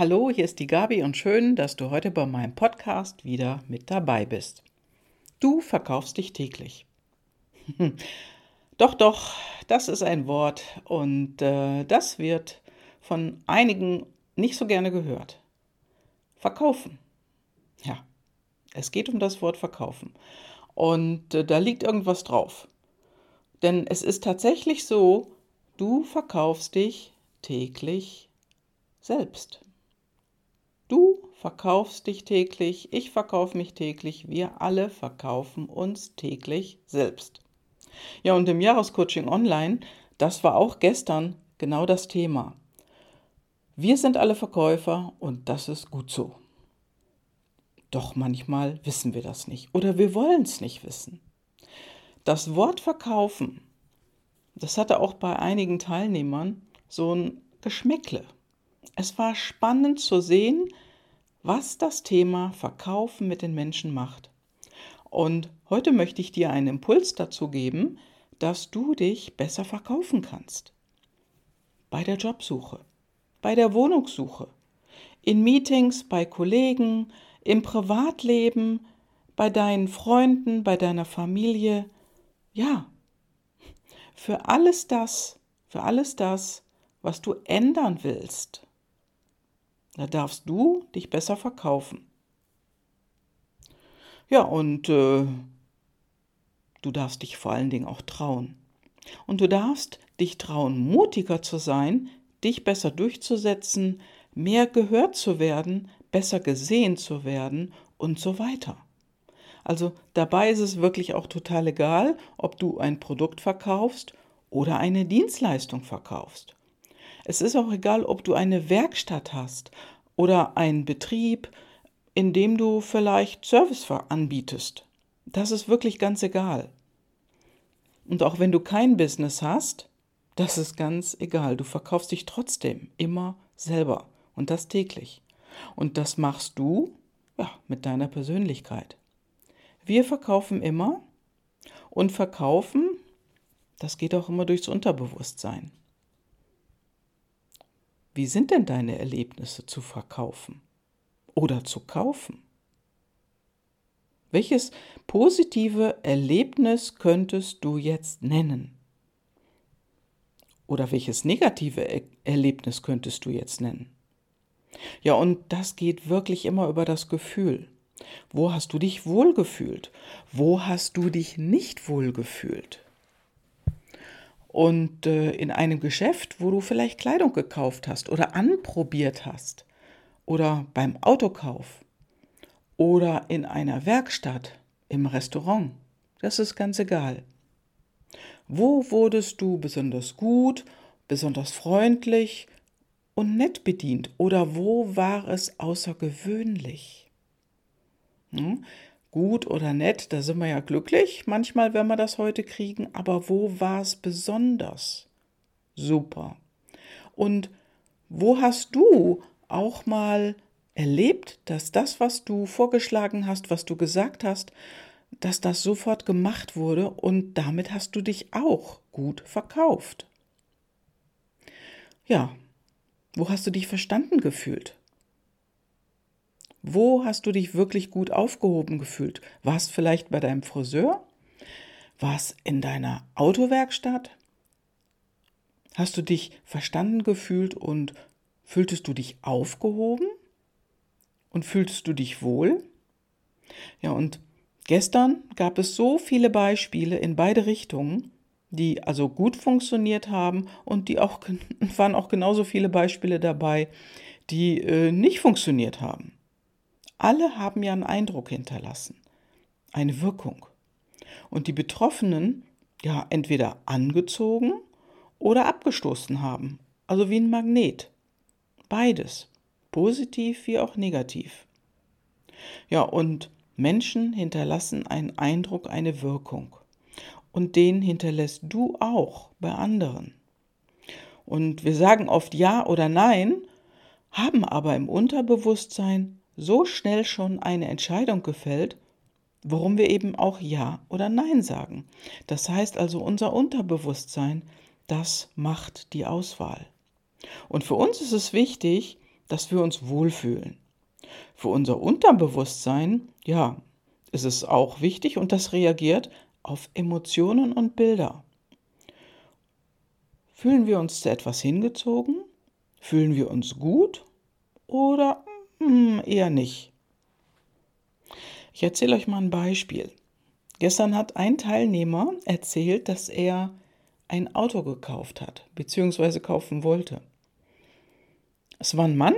Hallo, hier ist die Gabi und schön, dass du heute bei meinem Podcast wieder mit dabei bist. Du verkaufst dich täglich. doch, doch, das ist ein Wort und äh, das wird von einigen nicht so gerne gehört. Verkaufen. Ja, es geht um das Wort verkaufen. Und äh, da liegt irgendwas drauf. Denn es ist tatsächlich so, du verkaufst dich täglich selbst. Du verkaufst dich täglich, ich verkaufe mich täglich, wir alle verkaufen uns täglich selbst. Ja, und im Jahrescoaching Online, das war auch gestern genau das Thema. Wir sind alle Verkäufer und das ist gut so. Doch manchmal wissen wir das nicht oder wir wollen es nicht wissen. Das Wort verkaufen, das hatte auch bei einigen Teilnehmern so ein Geschmäckle. Es war spannend zu sehen, was das Thema Verkaufen mit den Menschen macht. Und heute möchte ich dir einen Impuls dazu geben, dass du dich besser verkaufen kannst. Bei der Jobsuche, bei der Wohnungssuche, in Meetings, bei Kollegen, im Privatleben, bei deinen Freunden, bei deiner Familie. Ja, für alles das, für alles das, was du ändern willst, da darfst du dich besser verkaufen. Ja, und äh, du darfst dich vor allen Dingen auch trauen. Und du darfst dich trauen, mutiger zu sein, dich besser durchzusetzen, mehr gehört zu werden, besser gesehen zu werden und so weiter. Also dabei ist es wirklich auch total egal, ob du ein Produkt verkaufst oder eine Dienstleistung verkaufst. Es ist auch egal, ob du eine Werkstatt hast oder einen Betrieb, in dem du vielleicht Service anbietest. Das ist wirklich ganz egal. Und auch wenn du kein Business hast, das ist ganz egal. Du verkaufst dich trotzdem immer selber und das täglich. Und das machst du ja, mit deiner Persönlichkeit. Wir verkaufen immer und verkaufen, das geht auch immer durchs Unterbewusstsein. Wie sind denn deine Erlebnisse zu verkaufen oder zu kaufen? Welches positive Erlebnis könntest du jetzt nennen? Oder welches negative er Erlebnis könntest du jetzt nennen? Ja, und das geht wirklich immer über das Gefühl. Wo hast du dich wohlgefühlt? Wo hast du dich nicht wohlgefühlt? Und äh, in einem Geschäft, wo du vielleicht Kleidung gekauft hast oder anprobiert hast oder beim Autokauf oder in einer Werkstatt, im Restaurant, das ist ganz egal. Wo wurdest du besonders gut, besonders freundlich und nett bedient oder wo war es außergewöhnlich? Hm? Gut oder nett, da sind wir ja glücklich, manchmal, wenn wir das heute kriegen, aber wo war es besonders? Super. Und wo hast du auch mal erlebt, dass das, was du vorgeschlagen hast, was du gesagt hast, dass das sofort gemacht wurde und damit hast du dich auch gut verkauft? Ja, wo hast du dich verstanden gefühlt? Wo hast du dich wirklich gut aufgehoben gefühlt? War es vielleicht bei deinem Friseur? War es in deiner Autowerkstatt? Hast du dich verstanden gefühlt und fühltest du dich aufgehoben? Und fühltest du dich wohl? Ja, und gestern gab es so viele Beispiele in beide Richtungen, die also gut funktioniert haben und die auch waren auch genauso viele Beispiele dabei, die äh, nicht funktioniert haben. Alle haben ja einen Eindruck hinterlassen, eine Wirkung. Und die Betroffenen ja entweder angezogen oder abgestoßen haben, also wie ein Magnet. Beides, positiv wie auch negativ. Ja, und Menschen hinterlassen einen Eindruck, eine Wirkung. Und den hinterlässt du auch bei anderen. Und wir sagen oft Ja oder Nein, haben aber im Unterbewusstsein so schnell schon eine Entscheidung gefällt, warum wir eben auch Ja oder Nein sagen. Das heißt also, unser Unterbewusstsein, das macht die Auswahl. Und für uns ist es wichtig, dass wir uns wohlfühlen. Für unser Unterbewusstsein, ja, ist es auch wichtig und das reagiert auf Emotionen und Bilder. Fühlen wir uns zu etwas hingezogen? Fühlen wir uns gut oder hm, eher nicht? Ich erzähle euch mal ein Beispiel. Gestern hat ein Teilnehmer erzählt, dass er ein Auto gekauft hat, beziehungsweise kaufen wollte. Es war ein Mann,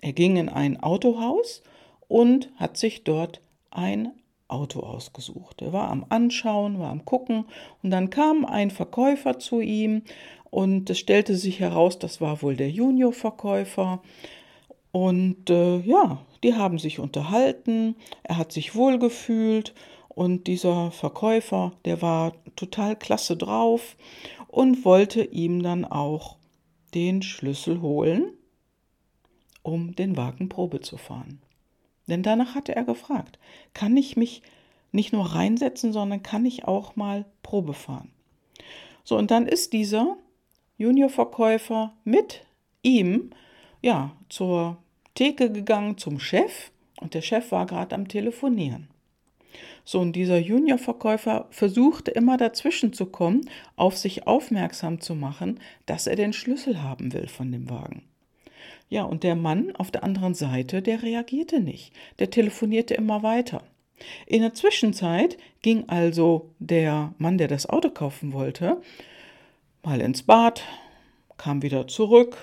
er ging in ein Autohaus und hat sich dort ein Auto ausgesucht. Er war am Anschauen, war am Gucken und dann kam ein Verkäufer zu ihm und es stellte sich heraus, das war wohl der Junior-Verkäufer. Und äh, ja, die haben sich unterhalten, er hat sich wohlgefühlt und dieser Verkäufer, der war total klasse drauf und wollte ihm dann auch den Schlüssel holen, um den Wagen Probe zu fahren. Denn danach hatte er gefragt, kann ich mich nicht nur reinsetzen, sondern kann ich auch mal Probe fahren. So, und dann ist dieser Juniorverkäufer mit ihm ja zur Theke gegangen zum Chef und der Chef war gerade am Telefonieren. So, und dieser Juniorverkäufer versuchte immer dazwischen zu kommen, auf sich aufmerksam zu machen, dass er den Schlüssel haben will von dem Wagen. Ja, und der Mann auf der anderen Seite, der reagierte nicht. Der telefonierte immer weiter. In der Zwischenzeit ging also der Mann, der das Auto kaufen wollte, mal ins Bad, kam wieder zurück.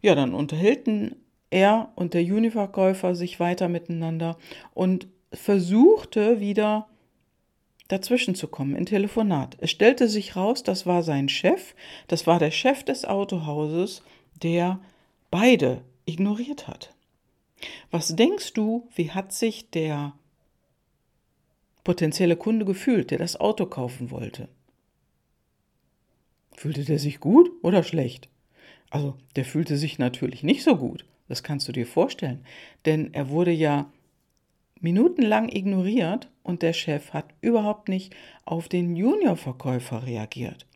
Ja, dann unterhielten er und der Juniverkäufer sich weiter miteinander und versuchte wieder dazwischen zu kommen in Telefonat. Es stellte sich raus, das war sein Chef, das war der Chef des Autohauses, der beide ignoriert hat. Was denkst du, wie hat sich der potenzielle Kunde gefühlt, der das Auto kaufen wollte? Fühlte der sich gut oder schlecht? Also, der fühlte sich natürlich nicht so gut. Das kannst du dir vorstellen. Denn er wurde ja minutenlang ignoriert und der Chef hat überhaupt nicht auf den Juniorverkäufer reagiert.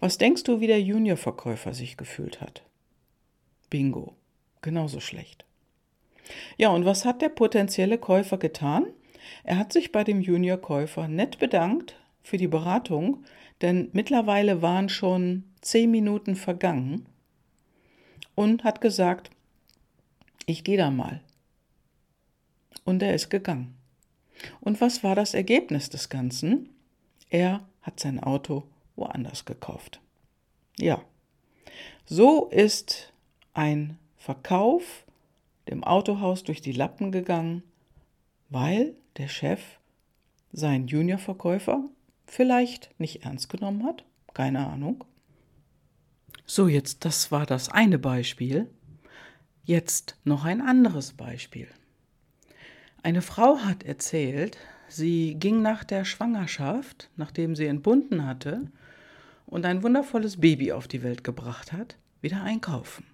Was denkst du, wie der Juniorverkäufer sich gefühlt hat? Bingo, genauso schlecht. Ja, und was hat der potenzielle Käufer getan? Er hat sich bei dem Juniorkäufer nett bedankt für die Beratung, denn mittlerweile waren schon zehn Minuten vergangen und hat gesagt, ich gehe da mal. Und er ist gegangen. Und was war das Ergebnis des Ganzen? Er hat sein Auto woanders gekauft. Ja, so ist ein Verkauf dem Autohaus durch die Lappen gegangen, weil der Chef seinen Juniorverkäufer vielleicht nicht ernst genommen hat, keine Ahnung. So, jetzt, das war das eine Beispiel. Jetzt noch ein anderes Beispiel. Eine Frau hat erzählt, sie ging nach der Schwangerschaft, nachdem sie entbunden hatte und ein wundervolles Baby auf die Welt gebracht hat, wieder einkaufen.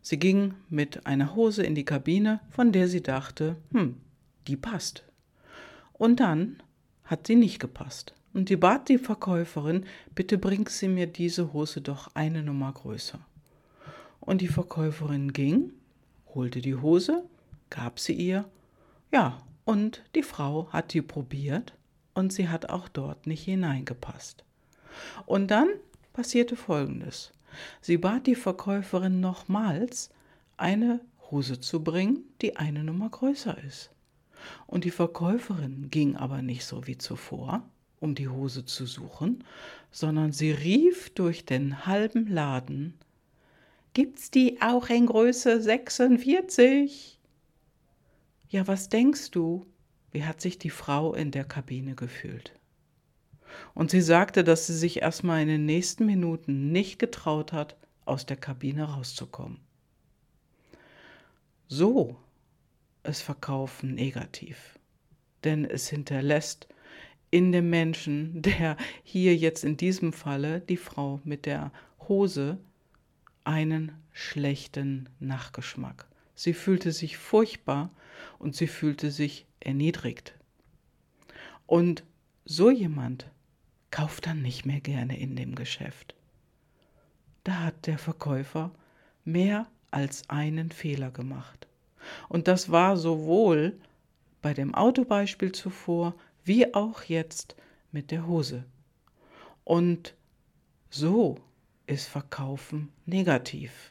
Sie ging mit einer Hose in die Kabine, von der sie dachte, hm, die passt. Und dann hat sie nicht gepasst. Und sie bat die Verkäuferin, bitte bringt sie mir diese Hose doch eine Nummer größer. Und die Verkäuferin ging, holte die Hose, gab sie ihr, ja, und die Frau hat die probiert und sie hat auch dort nicht hineingepasst. Und dann passierte Folgendes. Sie bat die Verkäuferin nochmals, eine Hose zu bringen, die eine Nummer größer ist. Und die Verkäuferin ging aber nicht so wie zuvor, um die Hose zu suchen, sondern sie rief durch den halben Laden Gibt's die auch in Größe 46? Ja, was denkst du? Wie hat sich die Frau in der Kabine gefühlt? Und sie sagte, dass sie sich erstmal in den nächsten Minuten nicht getraut hat, aus der Kabine rauszukommen. So ist Verkaufen negativ, denn es hinterlässt in dem Menschen, der hier jetzt in diesem Falle die Frau mit der Hose einen schlechten Nachgeschmack. Sie fühlte sich furchtbar und sie fühlte sich erniedrigt. Und so jemand kauft dann nicht mehr gerne in dem Geschäft. Da hat der Verkäufer mehr als einen Fehler gemacht. Und das war sowohl bei dem Autobeispiel zuvor wie auch jetzt mit der Hose. Und so ist Verkaufen negativ.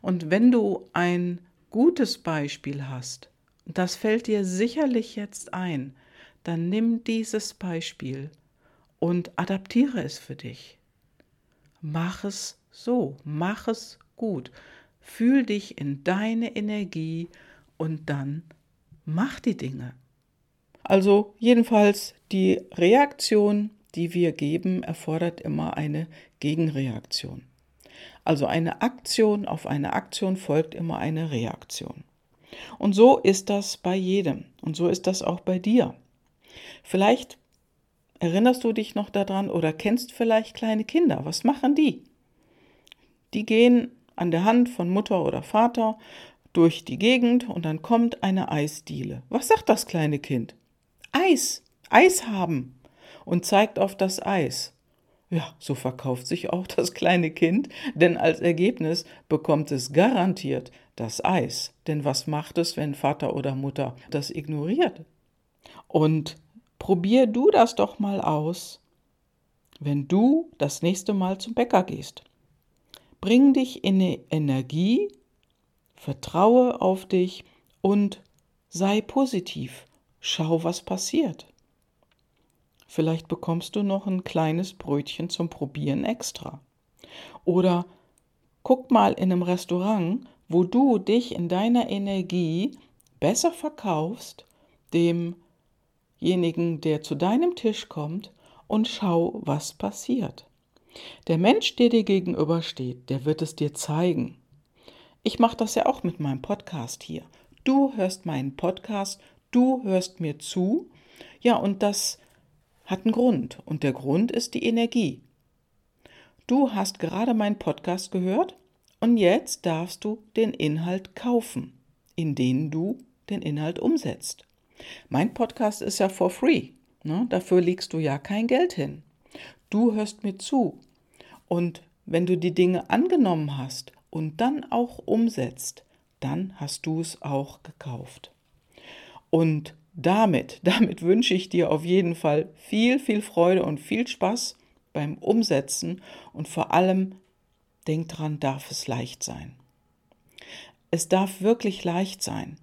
Und wenn du ein gutes Beispiel hast, das fällt dir sicherlich jetzt ein, dann nimm dieses Beispiel und adaptiere es für dich. Mach es so, mach es gut. Fühl dich in deine Energie und dann mach die Dinge. Also jedenfalls die Reaktion, die wir geben, erfordert immer eine Gegenreaktion. Also eine Aktion auf eine Aktion folgt immer eine Reaktion. Und so ist das bei jedem und so ist das auch bei dir. Vielleicht erinnerst du dich noch daran oder kennst vielleicht kleine Kinder. Was machen die? Die gehen an der Hand von Mutter oder Vater durch die Gegend und dann kommt eine Eisdiele. Was sagt das kleine Kind? Eis, Eis haben und zeigt auf das Eis. Ja, so verkauft sich auch das kleine Kind, denn als Ergebnis bekommt es garantiert das Eis. Denn was macht es, wenn Vater oder Mutter das ignoriert? Und probier du das doch mal aus, wenn du das nächste Mal zum Bäcker gehst. Bring dich in eine Energie, vertraue auf dich und sei positiv. Schau, was passiert. Vielleicht bekommst du noch ein kleines Brötchen zum Probieren extra. Oder guck mal in einem Restaurant, wo du dich in deiner Energie besser verkaufst, demjenigen, der zu deinem Tisch kommt, und schau, was passiert. Der Mensch, der dir gegenübersteht, der wird es dir zeigen. Ich mache das ja auch mit meinem Podcast hier. Du hörst meinen Podcast, du hörst mir zu. Ja, und das hat einen Grund und der Grund ist die Energie. Du hast gerade meinen Podcast gehört und jetzt darfst du den Inhalt kaufen, in den du den Inhalt umsetzt. Mein Podcast ist ja for free. Ne? Dafür legst du ja kein Geld hin. Du hörst mir zu. Und wenn du die Dinge angenommen hast und dann auch umsetzt, dann hast du es auch gekauft. Und damit, damit wünsche ich dir auf jeden Fall viel, viel Freude und viel Spaß beim Umsetzen und vor allem denk dran, darf es leicht sein. Es darf wirklich leicht sein.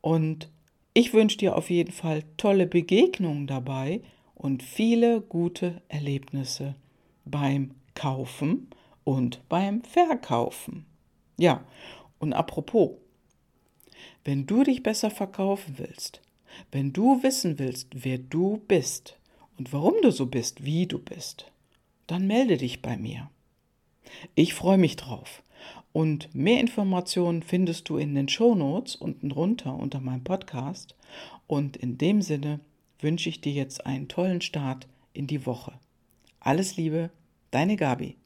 Und ich wünsche dir auf jeden Fall tolle Begegnungen dabei und viele gute Erlebnisse beim Kaufen und beim Verkaufen. Ja, und apropos, wenn du dich besser verkaufen willst, wenn du wissen willst, wer du bist und warum du so bist, wie du bist, dann melde dich bei mir. Ich freue mich drauf. Und mehr Informationen findest du in den Shownotes unten drunter unter meinem Podcast. Und in dem Sinne wünsche ich dir jetzt einen tollen Start in die Woche. Alles Liebe, deine Gabi.